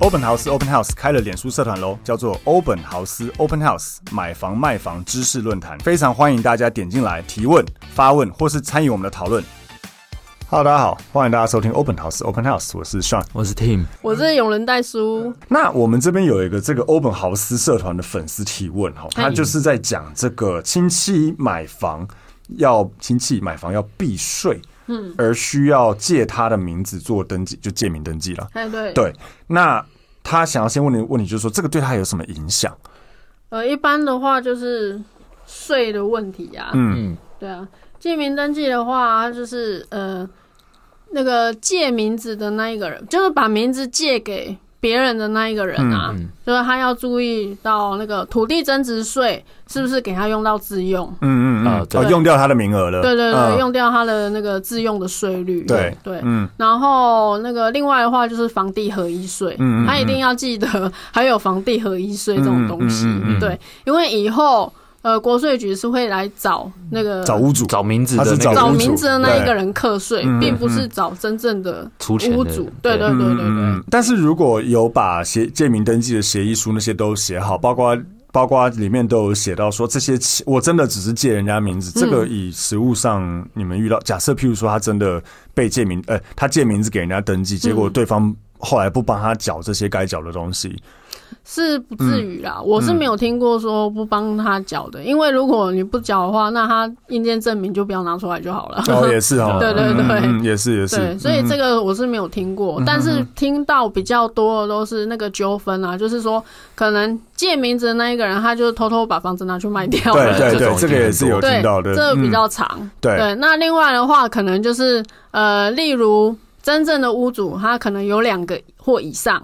欧本豪斯 Open House 开了脸书社团喽，叫做欧本豪斯 Open House 买房卖房知识论坛，非常欢迎大家点进来提问、发问或是参与我们的讨论。Hello，大家好，欢迎大家收听欧本豪斯 Open House，我是 Sean，我是 Tim，我是永仁代书。那我们这边有一个这个欧本豪斯社团的粉丝提问哈，他就是在讲这个亲戚买房要亲戚买房要避税。嗯，而需要借他的名字做登记，就借名登记了。哎，对对，那他想要先问你问题，就是说这个对他有什么影响？呃，一般的话就是税的问题啊。嗯，对啊，借名登记的话，就是呃，那个借名字的那一个人，就是把名字借给。别人的那一个人啊，嗯嗯、就是他要注意到那个土地增值税是不是给他用到自用？嗯嗯嗯，用掉他的名额了。对对对，嗯、用掉他的那个自用的税率。对对，嗯。然后那个另外的话就是房地合一税，嗯，他一定要记得还有房地合一税这种东西，嗯嗯嗯嗯、对，因为以后。呃，国税局是会来找那个找屋主、找名字的、找名字的那一个人课税，并不是找真正的屋主。对对对对对。但是如果有把协借名登记的协议书那些都写好，包括包括里面都有写到说这些我真的只是借人家名字，这个以实物上你们遇到，假设譬如说他真的被借名，呃，他借名字给人家登记，结果对方后来不帮他缴这些该缴的东西。是不至于啦，嗯、我是没有听过说不帮他缴的，嗯、因为如果你不缴的话，那他印鉴证明就不要拿出来就好了。哦，也是哦，对对对，嗯、也是也是。对，所以这个我是没有听过，嗯、但是听到比较多的都是那个纠纷啊，就是说可能借名字的那一个人，他就偷偷把房子拿去卖掉了。对对对，这个也是有听到的，这个比较长。对，那另外的话，可能就是呃，例如真正的屋主，他可能有两个或以上。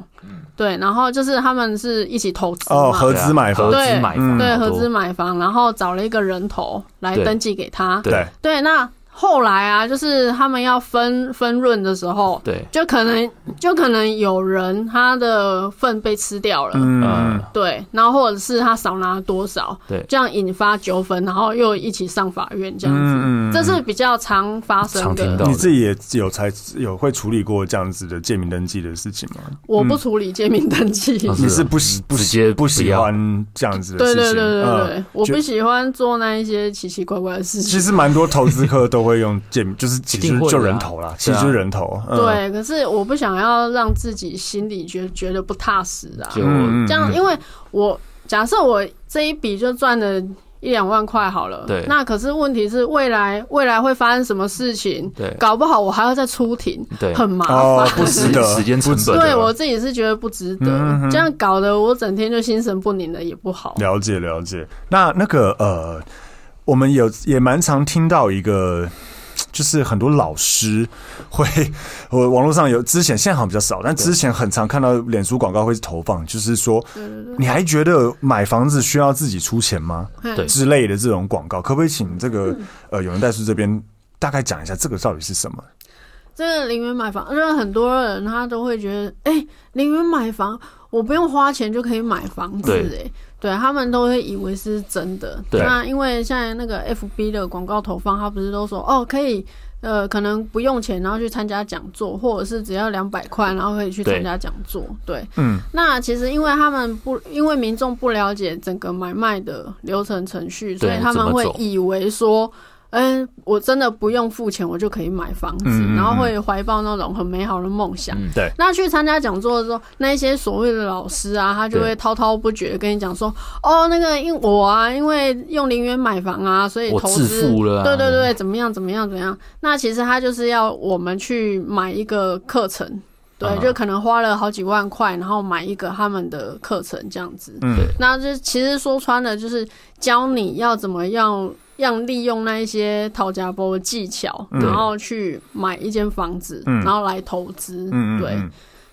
对，然后就是他们是一起投资哦，合资买房，对，对，合资买房，然后找了一个人头来登记给他，对，对，那。后来啊，就是他们要分分润的时候，对，就可能就可能有人他的份被吃掉了，嗯，对，然后或者是他少拿多少，对，这样引发纠纷，然后又一起上法院这样子，嗯，这是比较常发生的。你自己也有才有会处理过这样子的借名登记的事情吗？我不处理借名登记，你是不喜不喜不喜欢这样子的事情？对对对对对，我不喜欢做那一些奇奇怪怪的事情。其实蛮多投资客都。会用借名，就是其实就人头啦，其实就是人头。对，可是我不想要让自己心里觉觉得不踏实啊。这样，因为我假设我这一笔就赚了一两万块好了，对。那可是问题是未来未来会发生什么事情？对，搞不好我还要再出庭，对，很麻烦，不值得，时间成本。对我自己是觉得不值得，这样搞得我整天就心神不宁的，也不好。了解了解。那那个呃。我们有也蛮常听到一个，就是很多老师会，我网络上有之前现在好像比较少，但之前很常看到脸书广告会投放，就是说，你还觉得买房子需要自己出钱吗？对。之类的这种广告，可不可以请这个呃有人代书这边大概讲一下这个到底是什么？这个零元买房，因为很多人他都会觉得，哎，零元买房我不用花钱就可以买房子，哎。对，他们都会以为是真的。对，那因为现在那个 FB 的广告投放，他不是都说哦，可以呃，可能不用钱，然后去参加讲座，或者是只要两百块，然后可以去参加讲座。对，对嗯，那其实因为他们不，因为民众不了解整个买卖的流程程序，所以他们会以为说。嗯，我真的不用付钱，我就可以买房子，嗯、然后会怀抱那种很美好的梦想。嗯、对，那去参加讲座的时候，那一些所谓的老师啊，他就会滔滔不绝跟你讲说：“哦，那个因我啊，因为用零元买房啊，所以投资，啊、对对对，怎么样怎么样怎么样。”那其实他就是要我们去买一个课程。对，就可能花了好几万块，然后买一个他们的课程这样子。嗯，那就其实说穿了，就是教你要怎么样，要利用那一些讨价包的技巧，然后去买一间房子，然后来投资。嗯，对。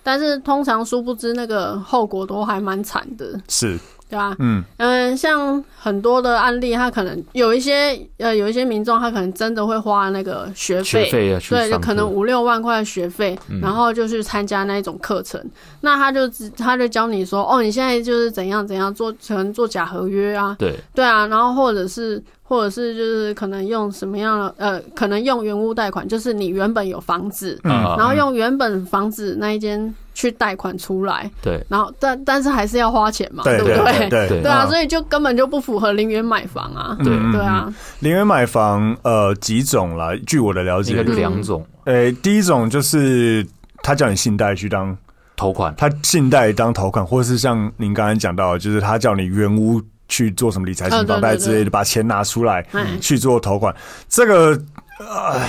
但是通常殊不知那个后果都还蛮惨的。是。对啊，嗯。嗯，像很多的案例，他可能有一些呃，有一些民众，他可能真的会花那个学费，学费啊，对，就可能五六万块学费，嗯、然后就去参加那一种课程。那他就他就教你说，哦，你现在就是怎样怎样做，可能做假合约啊，对。对啊，然后或者是或者是就是可能用什么样的呃，可能用原屋贷款，就是你原本有房子，嗯，然后用原本房子那一间。去贷款出来，对，然后但但是还是要花钱嘛，对不对？对？对啊，所以就根本就不符合零元买房啊，对。对啊。零元买房呃几种啦，据我的了解，应该两种。诶，第一种就是他叫你信贷去当头款，他信贷当头款，或是像您刚才讲到，就是他叫你原屋去做什么理财型房贷之类的，把钱拿出来去做头款，这个。呃，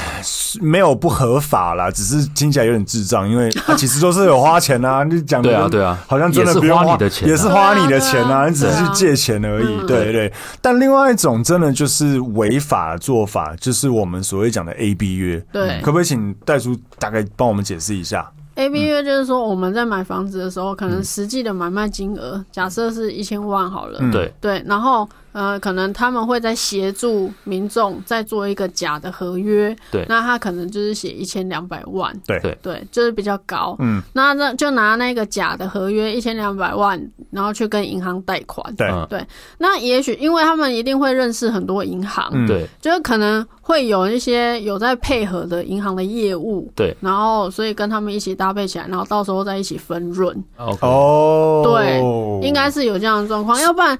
没有不合法啦，只是听起来有点智障，因为他其实都是有花钱啊。你讲对啊，对啊，好像真的不用花你的钱，也是花你的钱啊，你只是去借钱而已。对对。但另外一种真的就是违法的做法，就是我们所谓讲的 A B 约。对，可不可以请戴叔大概帮我们解释一下？A B 约就是说我们在买房子的时候，可能实际的买卖金额假设是一千万好了，对对，然后。呃，可能他们会在协助民众再做一个假的合约，对，那他可能就是写一千两百万，对。对对，就是比较高，嗯，那那就拿那个假的合约一千两百万，然后去跟银行贷款，对。对，那也许因为他们一定会认识很多银行，对、嗯，就是可能会有一些有在配合的银行的业务，对，然后所以跟他们一起搭配起来，然后到时候再一起分润。哦，对，应该是有这样的状况，要不然。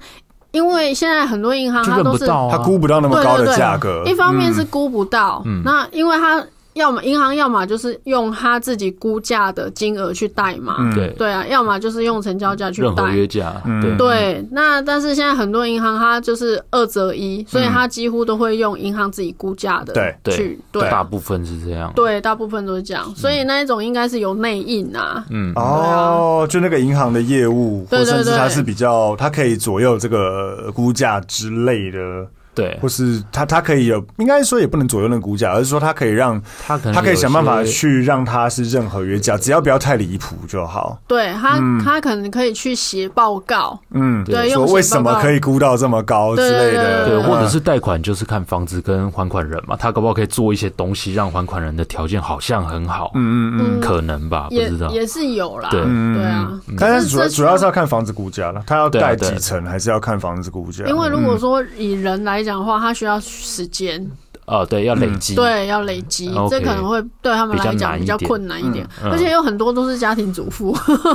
因为现在很多银行它都是它估不到那么高的价格，一方面是估不到，那因为它。要么银行，要么就是用他自己估价的金额去贷嘛，对对啊，要么就是用成交价去贷，约价，对对。那但是现在很多银行它就是二择一，所以它几乎都会用银行自己估价的，对去对，大部分是这样，对，大部分都是这样，所以那一种应该是有内应啊，嗯哦，就那个银行的业务，或甚至它是比较，它可以左右这个估价之类的。对，或是他他可以有，应该说也不能左右那个估价，而是说他可以让他可能他可以想办法去让他是任何约价，只要不要太离谱就好。对他，他可能可以去写报告，嗯，对，说为什么可以估到这么高之类的，对，或者是贷款就是看房子跟还款人嘛，他搞不好可以做一些东西，让还款人的条件好像很好，嗯嗯嗯，可能吧，不知道，也是有啦，对。对啊，但是主要主要是要看房子估价了，他要贷几层还是要看房子估价，因为如果说以人来。讲的话，他需要时间。哦，对，要累积，对，要累积，这可能会对他们来讲比较困难一点，而且有很多都是家庭主妇，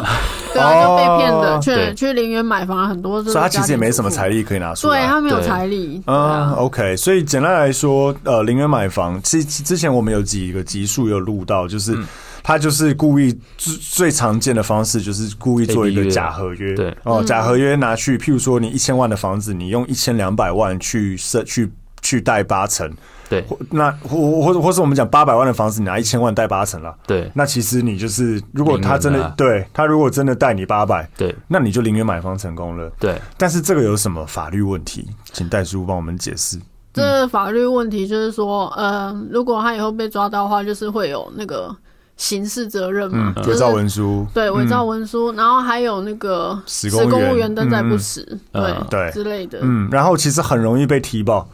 对啊，就被骗的，去去陵园买房，很多，所以他其实也没什么财力可以拿出来，对他没有财力，嗯，OK，所以简单来说，呃，陵园买房，其实之前我们有几个集数有录到，就是他就是故意最最常见的方式，就是故意做一个假合约，对，哦，假合约拿去，譬如说你一千万的房子，你用一千两百万去设去。去贷八成，对，那或或者或是我们讲八百万的房子，你拿一千万贷八成了，对，那其实你就是，如果他真的对他如果真的贷你八百，对，那你就零元买房成功了，对。但是这个有什么法律问题？请戴叔帮我们解释。这个法律问题就是说，呃，如果他以后被抓到的话，就是会有那个刑事责任嘛，伪造文书，对，伪造文书，然后还有那个使公务员登载不实，对对之类的，嗯，然后其实很容易被提报。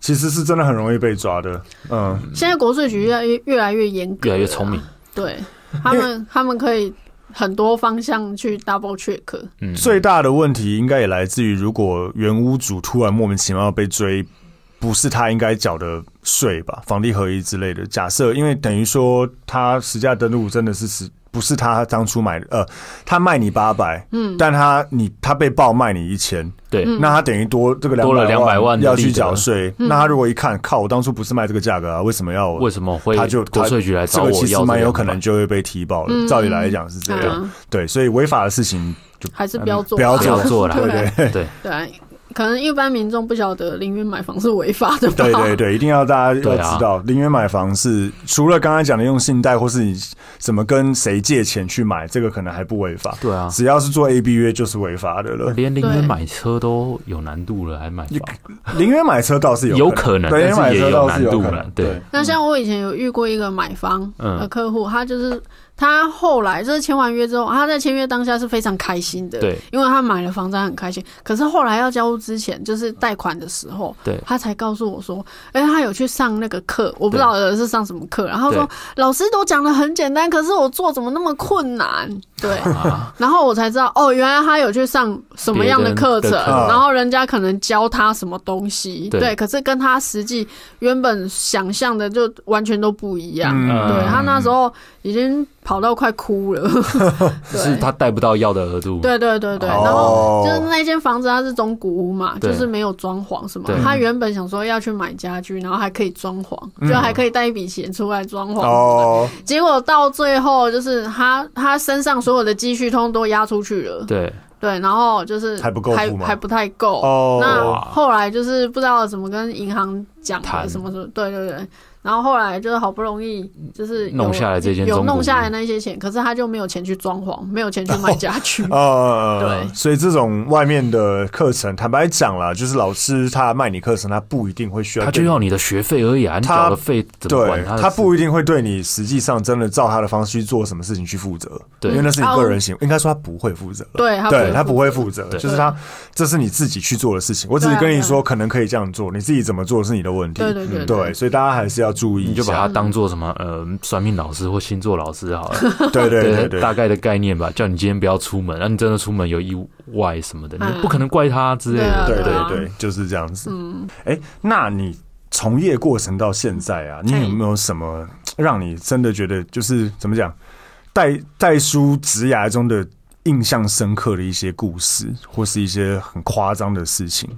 其实是真的很容易被抓的，嗯。现在国税局越来越越来越严格，越来越聪明。对，他们他们可以很多方向去 double check。嗯，最大的问题应该也来自于，如果原屋主突然莫名其妙被追，不是他应该缴的税吧？房地合一之类的。假设，因为等于说他实价登录真的是实。不是他当初买的，呃，他卖你八百，嗯，但他你他被爆卖你一千，对，那他等于多这个多了两百万要去缴税，那他如果一看，靠，我当初不是卖这个价格啊，为什么要？为什么会？他就国税局来找我，这个其实蛮有可能就会被提报了。照理来讲是这样，对，所以违法的事情就还是不要做，不要做做了，对对对。可能一般民众不晓得零元买房是违法的。对对对，一定要大家要知道，零元买房是除了刚才讲的用信贷或是你怎么跟谁借钱去买，这个可能还不违法。对啊，只要是做 A B 约就是违法的了。连零元买车都有难度了，还买房？零元买车倒是有有可能，但是也有难度了。对，那像我以前有遇过一个买房的客户，他就是。他后来就是签完约之后，他在签约当下是非常开心的，对，因为他买了房子，很开心。可是后来要交屋之前，就是贷款的时候，对，他才告诉我说，哎，他有去上那个课，我不知道是上什么课，然后说老师都讲的很简单，可是我做怎么那么困难？对，然后我才知道，哦，原来他有去上什么样的课程，然后人家可能教他什么东西，对，可是跟他实际原本想象的就完全都不一样。对，他那时候已经。跑到快哭了，是他贷不到要的额度。对对对对，然后就是那间房子它是中古屋嘛，就是没有装潢什么。他原本想说要去买家具，然后还可以装潢，就还可以带一笔钱出来装潢。哦，结果到最后就是他他身上所有的积蓄通都押出去了。对对，然后就是还不够，还还不太够。哦，那后来就是不知道怎么跟银行讲的什么什么，对对对。然后后来就是好不容易就是弄下来这件有弄下来那些钱，可是他就没有钱去装潢，没有钱去买家具。呃，对，所以这种外面的课程，坦白讲啦，就是老师他卖你课程，他不一定会需要，他就要你的学费而已啊，你缴的费怎么管他？他不一定会对你实际上真的照他的方式去做什么事情去负责，对，因为那是你个人行为，应该说他不会负责，对，对他不会负责，就是他这是你自己去做的事情。我只是跟你说，可能可以这样做，你自己怎么做是你的问题，对对对，对，所以大家还是要注意，你就把它。当做什么呃，算命老师或星座老师好了，对对对对，大概的概念吧。叫你今天不要出门，那你真的出门有意外什么的，你不可能怪他之类的。对对对，就是这样子。嗯，哎，那你从业过程到现在啊，你有没有什么让你真的觉得就是怎么讲，代代书职涯中的印象深刻的一些故事，或是一些很夸张的事情？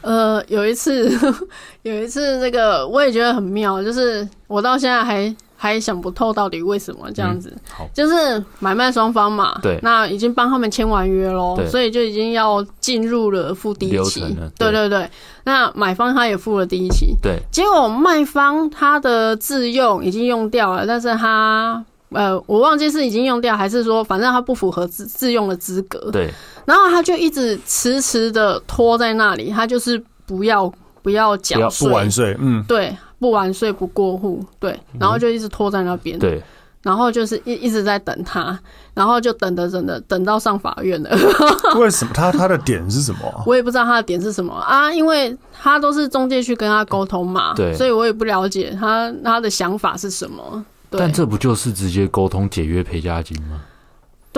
呃，有一次，有一次，这个我也觉得很妙，就是我到现在还还想不透到底为什么这样子。嗯、就是买卖双方嘛，对，那已经帮他们签完约喽，所以就已经要进入了付第一期。对，对对对，那买方他也付了第一期，对，结果卖方他的自用已经用掉了，但是他呃，我忘记是已经用掉还是说，反正他不符合自自用的资格，对。然后他就一直迟迟的拖在那里，他就是不要不要缴税，不完税，嗯，对，不完税不过户，对，然后就一直拖在那边，对，然后就是一一直在等他，然后就等着等着等到上法院了。为什么？他他的点是什么？我也不知道他的点是什么。啊，因为他都是中介去跟他沟通嘛，对，所以我也不了解他他的想法是什么。但这不就是直接沟通解约赔价金吗？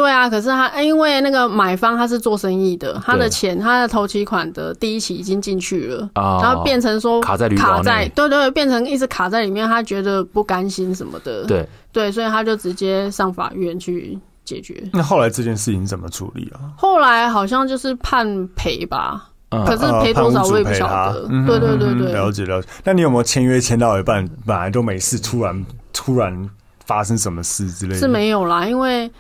对啊，可是他因为那个买方他是做生意的，他的钱他的头期款的第一期已经进去了，然后变成说卡在卡在对对，变成一直卡在里面，他觉得不甘心什么的，对对，所以他就直接上法院去解决。那后来这件事情怎么处理啊？后来好像就是判赔吧，可是赔多少我也不晓得。对对对对，了解了解。那你有没有签约签到一半，本来都没事，突然突然发生什么事之类的？是没有啦，因为。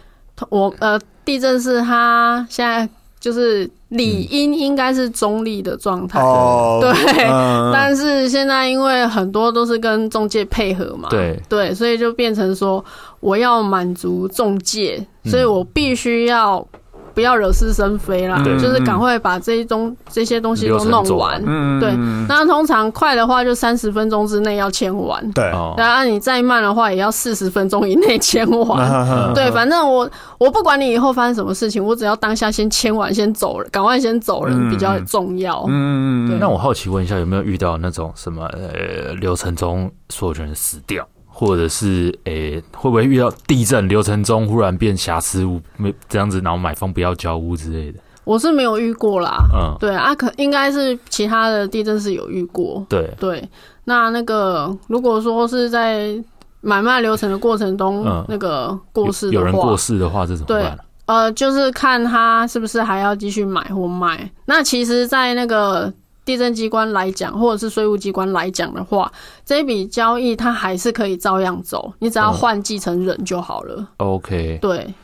我呃，地震是他现在就是理应应该是中立的状态，嗯、对，嗯、但是现在因为很多都是跟中介配合嘛，对对，所以就变成说我要满足中介，所以我必须要。不要惹是生非啦，就是赶快把这一东这些东西都弄完。嗯，对。那通常快的话就三十分钟之内要签完。对。然后你再慢的话也要四十分钟以内签完。嗯、对，反正我我不管你以后发生什么事情，我只要当下先签完，先走了，赶快先走人比较重要。嗯嗯对。那我好奇问一下，有没有遇到那种什么呃流程中所有人死掉？或者是诶、欸，会不会遇到地震流程中忽然变瑕疵物，没这样子，然后买方不要交屋之类的？我是没有遇过啦。嗯，对啊，可应该是其他的地震是有遇过。对对，那那个如果说是在买卖流程的过程中，嗯、那个过世有，有人过世的话，这怎么办？对，呃，就是看他是不是还要继续买或卖。那其实，在那个。地政机关来讲，或者是税务机关来讲的话，这笔交易它还是可以照样走，你只要换继承人就好了。嗯、OK，对。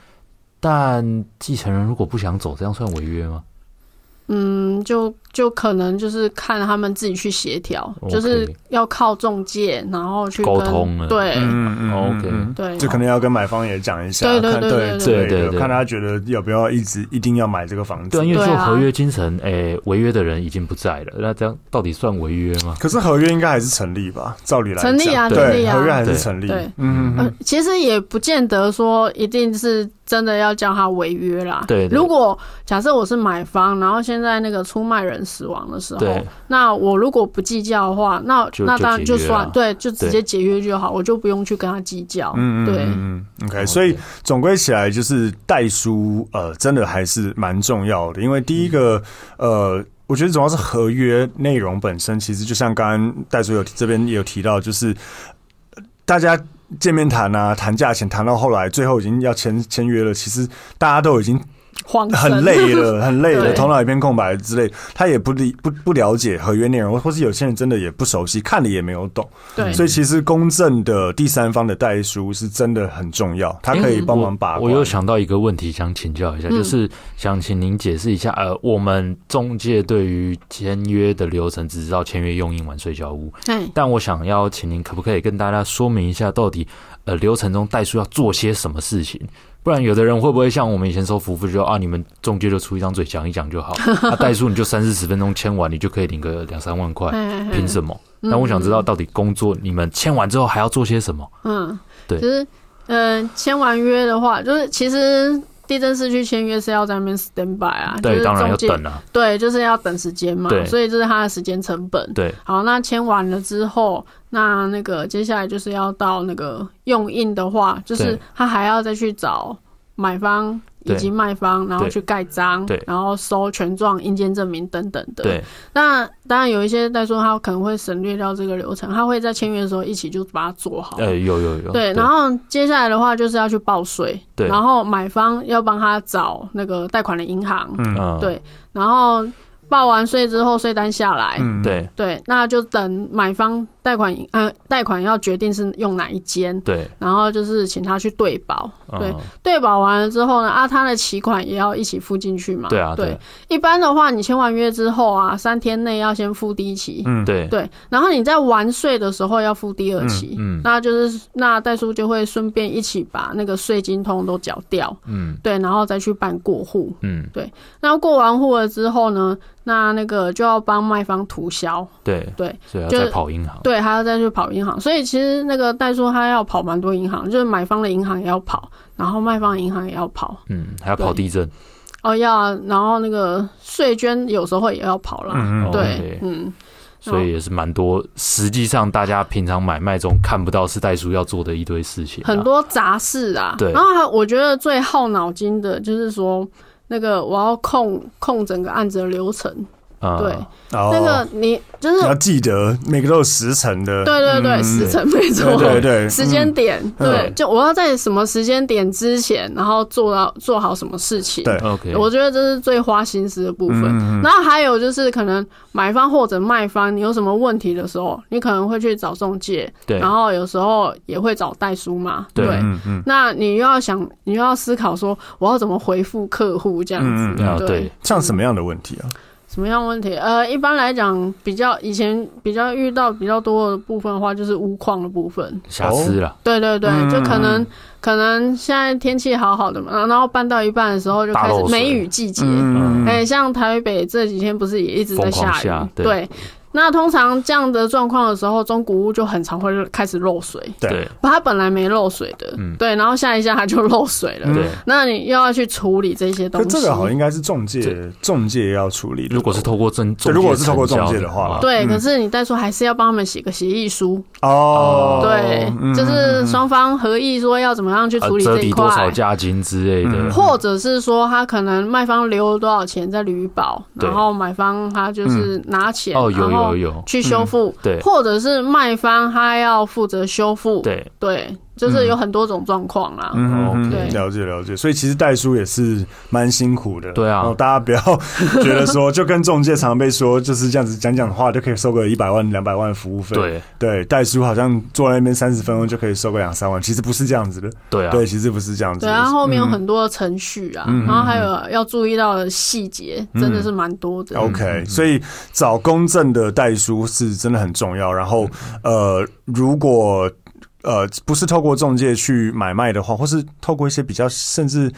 但继承人如果不想走，这样算违约吗？嗯，就就可能就是看他们自己去协调，okay, 就是要靠中介，然后去沟通了。对，嗯嗯，OK，对，就可能要跟买方也讲一下，对对对对对对，对，对，对，看他觉得要不要一直一定要买这个房子。对，因为做合约精神，哎、欸，违约的人已经不在了，那这样到底算违约吗？可是合约应该还是成立吧？照理来讲，成立啊，成立啊，合约还是成立。对，嗯嗯、呃，其实也不见得说一定是。真的要叫他违约啦。对，如果假设我是买方，然后现在那个出卖人死亡的时候，那我如果不计较的话，那那当然就算对，就直接解约就好，我就不用去跟他计较。嗯对，嗯 OK，所以总归起来就是代书，呃，真的还是蛮重要的，因为第一个，呃，我觉得主要是合约内容本身，其实就像刚刚戴书有这边也有提到，就是大家。见面谈啊，谈价钱，谈到后来，最后已经要签签约了。其实大家都已经很累了，很累了，头脑一片空白之类。他也不理不不了解合约内容，或是有些人真的也不熟悉，看了也没有懂。对，所以其实公正的第三方的代书是真的很重要，他可以帮忙把关。我又想到一个问题，想请教一下，就是想请您解释一下，呃，我们中介对于签约的流程只知道签约、用印、完税交屋。但我想要请您，可不可以跟大家说明一下，到底呃流程中代书要做些什么事情？不然，有的人会不会像我们以前收服务，就啊，你们中介就出一张嘴讲一讲就好，啊，代数你就三四十分钟签完，你就可以领个两三万块，凭什么？那我想知道，到底工作你们签完之后还要做些什么？嗯，对，就是，嗯，签完约的话，就是其实。地震是去签约是要在那边 stand by 啊，对，就是、当然要等啊，对，就是要等时间嘛，所以这是他的时间成本。对，好，那签完了之后，那那个接下来就是要到那个用印的话，就是他还要再去找买方。以及卖方，然后去盖章，然后收权状、印鉴证明等等的。对，那当然有一些代说他可能会省略掉这个流程，他会在签约的时候一起就把它做好。哎，有有有。对，然后接下来的话就是要去报税，对，然后买方要帮他找那个贷款的银行，嗯，对，然后。报完税之后，税单下来，嗯，对。对，那就等买方贷款，呃，贷款要决定是用哪一间，对，然后就是请他去对保，对，对保完了之后呢，啊，他的期款也要一起付进去嘛，对啊，对，一般的话，你签完约之后啊，三天内要先付第一期，嗯，对。对，然后你在完税的时候要付第二期，嗯，那就是那代叔就会顺便一起把那个税金通通都缴掉，嗯，对，然后再去办过户，嗯，对，那过完户了之后呢？那那个就要帮卖方涂销，对。对，所以要再跑银行，对，还要再去跑银行，所以其实那个代书他要跑蛮多银行，就是买方的银行也要跑，然后卖方的银行也要跑，嗯，还要跑地震，哦要，然后那个税捐有时候也要跑了，嗯对，嗯，所以也是蛮多，实际上大家平常买卖中看不到是代书要做的一堆事情，很多杂事啊，对，然后我觉得最耗脑筋的就是说。那个我要控控整个案子的流程，嗯、对，哦、那个你就是要记得每个都有时辰的，对对对，时辰没错，对对。对，时间点，嗯、对，就我要在什么时间点之前，然后做到做好什么事情，对，OK，我觉得这是最花心思的部分。嗯、然后还有就是可能买方或者卖方，你有什么问题的时候，你可能会去找中介，对，然后有时候也会找代书嘛，对，对。嗯嗯，那你又要想，你又要思考说，我要怎么回复客户这样子，嗯、对，对，像什么样的问题啊？什么样问题？呃，一般来讲，比较以前比较遇到比较多的部分的话，就是屋况的部分，瑕疵了。对对对，就可能、嗯、可能现在天气好好的嘛，然后搬到一半的时候就开始梅雨季节，哎、嗯欸，像台北这几天不是也一直在下雨？下对。对那通常这样的状况的时候，中古屋就很常会开始漏水。对，它本来没漏水的，嗯，对，然后下一下它就漏水了。对，那你又要去处理这些东西。这个好像应该是中介，中介要处理。如果是透过中，如果是透过中介的话，对。可是你再说还是要帮他们写个协议书。哦。对，就是双方合意说要怎么样去处理这一块，多少价金之类的，或者是说他可能卖方留了多少钱在旅保，然后买方他就是拿钱哦，有有有去修复，对，或者是卖方他要负责修复，对。对，就是有很多种状况啦。嗯，对，了解了解。所以其实代书也是蛮辛苦的。对啊，大家不要觉得说就跟中介常被说就是这样子讲讲话就可以收个一百万两百万服务费。对对，代书好像坐在那边三十分钟就可以收个两三万，其实不是这样子的。对啊，对，其实不是这样子。对啊，后面有很多的程序啊，然后还有要注意到的细节，真的是蛮多的。OK，所以找公正的代书是真的很重要。然后呃，如果呃，不是透过中介去买卖的话，或是透过一些比较甚至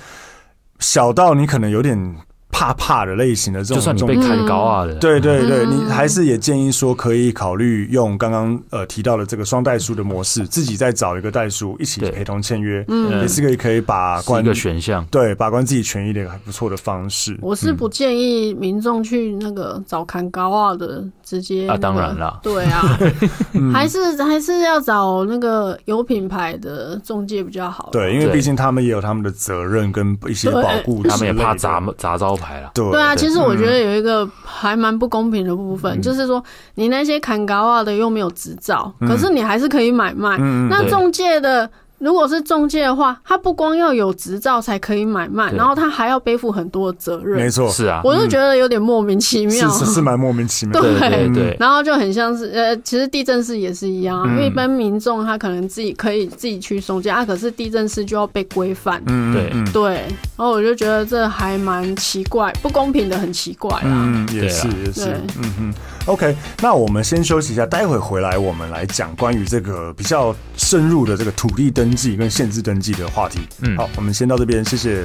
小到你可能有点。怕怕的类型的这种，就算你被砍高啊的，对对对，你还是也建议说可以考虑用刚刚呃提到的这个双代书的模式，自己再找一个代书一起陪同签约，嗯，也是可以可以把关一个选项，对，把关自己权益的一个还不错的方式。我是不建议民众去那个找砍高啊的，直接啊，当然了，对啊，还是还是要找那个有品牌的中介比较好，对，因为毕竟他们也有他们的责任跟一些保护，他们也怕砸砸招。对，对啊，其实我觉得有一个还蛮不公平的部分，嗯、就是说你那些砍高啊的又没有执照，嗯、可是你还是可以买卖。嗯、那中介的。如果是中介的话，他不光要有执照才可以买卖，然后他还要背负很多的责任。没错，是啊，我就觉得有点莫名其妙，是是蛮莫名其妙。对。对对，然后就很像是呃，其实地政士也是一样，因为一般民众他可能自己可以自己去中介啊，可是地政士就要被规范。嗯，对。对，然后我就觉得这还蛮奇怪，不公平的，很奇怪啊。嗯，也是也是，嗯嗯。OK，那我们先休息一下，待会回来我们来讲关于这个比较深入的这个土地登记跟限制登记的话题。嗯，好，我们先到这边，谢谢。